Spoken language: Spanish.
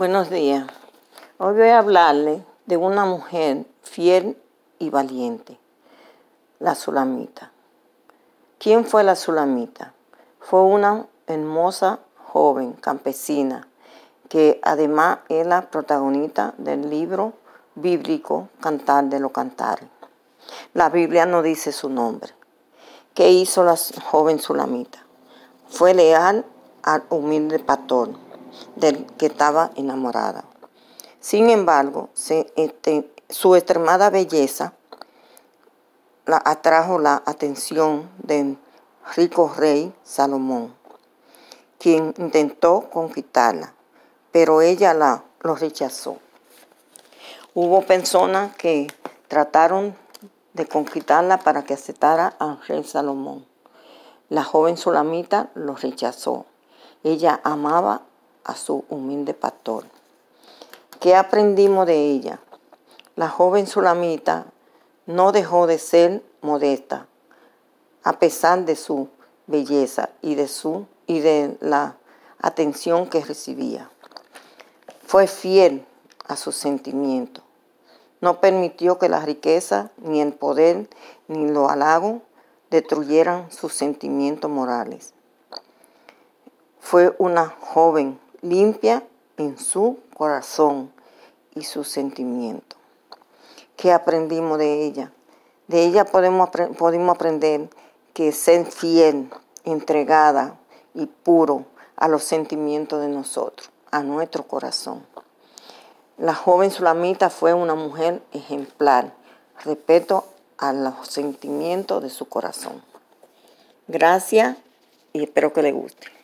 Buenos días. Hoy voy a hablarle de una mujer fiel y valiente, la Sulamita. ¿Quién fue la Sulamita? Fue una hermosa joven campesina que además es la protagonista del libro bíblico Cantar de los Cantares. La Biblia no dice su nombre. ¿Qué hizo la joven Sulamita? Fue leal al humilde pastor del que estaba enamorada. Sin embargo, este, su extremada belleza atrajo la atención del rico rey Salomón, quien intentó conquistarla, pero ella la, lo rechazó. Hubo personas que trataron de conquistarla para que aceptara al rey Salomón. La joven Sulamita lo rechazó. Ella amaba su humilde pastor. ¿Qué aprendimos de ella? La joven Sulamita no dejó de ser modesta, a pesar de su belleza y de, su, y de la atención que recibía. Fue fiel a sus sentimientos. No permitió que la riqueza, ni el poder, ni los halagos destruyeran sus sentimientos morales. Fue una joven limpia en su corazón y sus sentimientos. ¿Qué aprendimos de ella? De ella podemos, podemos aprender que ser fiel, entregada y puro a los sentimientos de nosotros, a nuestro corazón. La joven Sulamita fue una mujer ejemplar, respeto a los sentimientos de su corazón. Gracias y espero que le guste.